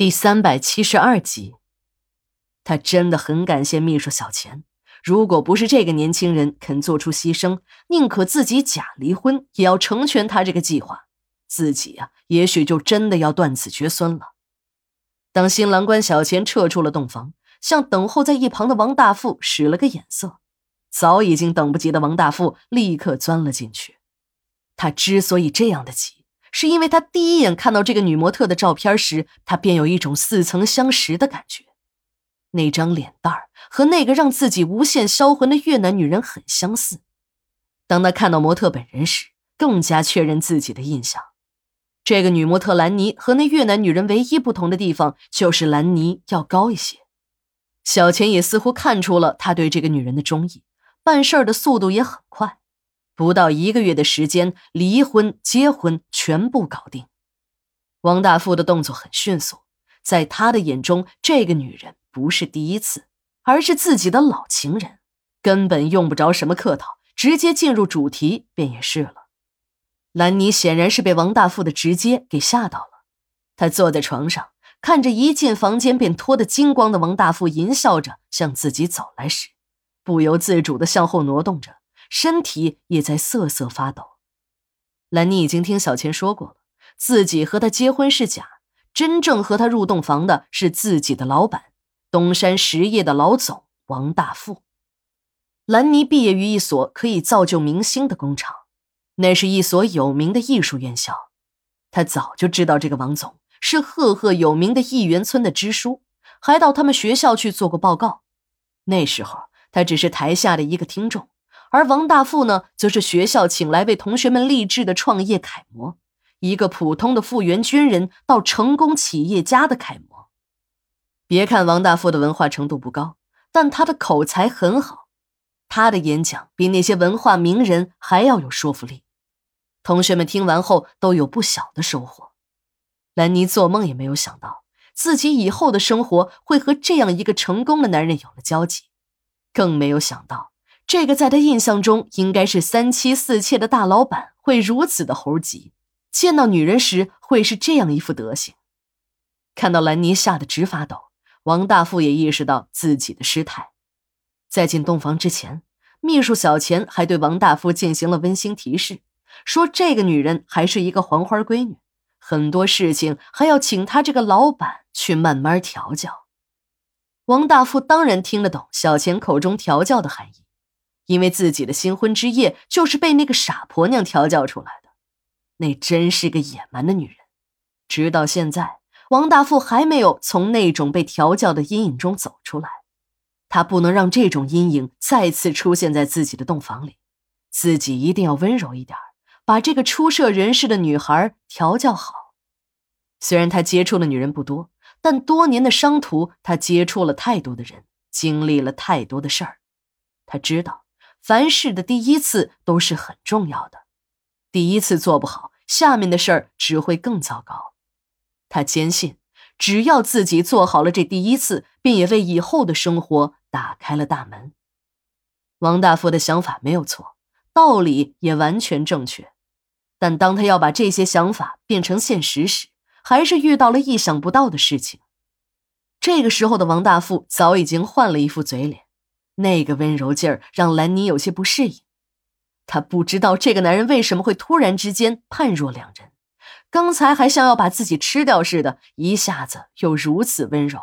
第三百七十二集，他真的很感谢秘书小钱。如果不是这个年轻人肯做出牺牲，宁可自己假离婚，也要成全他这个计划，自己呀，也许就真的要断子绝孙了。当新郎官小钱撤出了洞房，向等候在一旁的王大富使了个眼色，早已经等不及的王大富立刻钻了进去。他之所以这样的急。是因为他第一眼看到这个女模特的照片时，他便有一种似曾相识的感觉。那张脸蛋儿和那个让自己无限销魂的越南女人很相似。当他看到模特本人时，更加确认自己的印象。这个女模特兰妮和那越南女人唯一不同的地方，就是兰妮要高一些。小钱也似乎看出了他对这个女人的中意，办事儿的速度也很快。不到一个月的时间，离婚、结婚全部搞定。王大富的动作很迅速，在他的眼中，这个女人不是第一次，而是自己的老情人，根本用不着什么客套，直接进入主题便也是了。兰妮显然是被王大富的直接给吓到了，她坐在床上，看着一进房间便脱得精光的王大富，淫笑着向自己走来时，不由自主地向后挪动着。身体也在瑟瑟发抖。兰妮已经听小钱说过了，自己和他结婚是假，真正和他入洞房的是自己的老板东山实业的老总王大富。兰妮毕业于一所可以造就明星的工厂，那是一所有名的艺术院校。他早就知道这个王总是赫赫有名的艺园村的支书，还到他们学校去做过报告。那时候他只是台下的一个听众。而王大富呢，则是学校请来为同学们励志的创业楷模，一个普通的复员军人到成功企业家的楷模。别看王大富的文化程度不高，但他的口才很好，他的演讲比那些文化名人还要有说服力。同学们听完后都有不小的收获。兰妮做梦也没有想到，自己以后的生活会和这样一个成功的男人有了交集，更没有想到。这个在他印象中应该是三妻四妾的大老板会如此的猴急，见到女人时会是这样一副德行。看到兰妮吓得直发抖，王大富也意识到自己的失态。在进洞房之前，秘书小钱还对王大富进行了温馨提示，说这个女人还是一个黄花闺女，很多事情还要请他这个老板去慢慢调教。王大富当然听得懂小钱口中调教的含义。因为自己的新婚之夜就是被那个傻婆娘调教出来的，那真是个野蛮的女人。直到现在，王大富还没有从那种被调教的阴影中走出来。他不能让这种阴影再次出现在自己的洞房里，自己一定要温柔一点，把这个出色人士的女孩调教好。虽然他接触的女人不多，但多年的商途，他接触了太多的人，经历了太多的事儿，他知道。凡事的第一次都是很重要的，第一次做不好，下面的事儿只会更糟糕。他坚信，只要自己做好了这第一次，便也为以后的生活打开了大门。王大富的想法没有错，道理也完全正确，但当他要把这些想法变成现实时，还是遇到了意想不到的事情。这个时候的王大富早已经换了一副嘴脸。那个温柔劲儿让兰妮有些不适应，她不知道这个男人为什么会突然之间判若两人，刚才还像要把自己吃掉似的，一下子又如此温柔。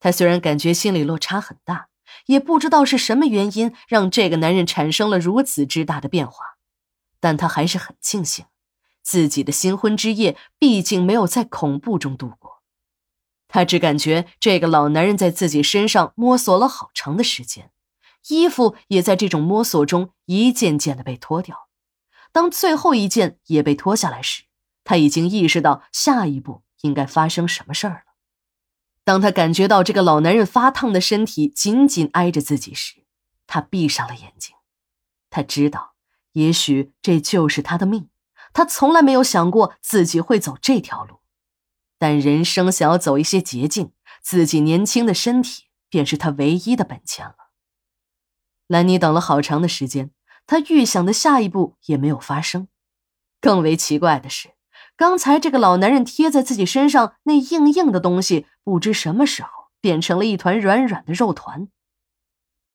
她虽然感觉心里落差很大，也不知道是什么原因让这个男人产生了如此之大的变化，但她还是很庆幸，自己的新婚之夜毕竟没有在恐怖中度过。他只感觉这个老男人在自己身上摸索了好长的时间，衣服也在这种摸索中一件件的被脱掉。当最后一件也被脱下来时，他已经意识到下一步应该发生什么事儿了。当他感觉到这个老男人发烫的身体紧紧挨着自己时，他闭上了眼睛。他知道，也许这就是他的命。他从来没有想过自己会走这条路。但人生想要走一些捷径，自己年轻的身体便是他唯一的本钱了。兰妮等了好长的时间，她预想的下一步也没有发生。更为奇怪的是，刚才这个老男人贴在自己身上那硬硬的东西，不知什么时候变成了一团软软的肉团。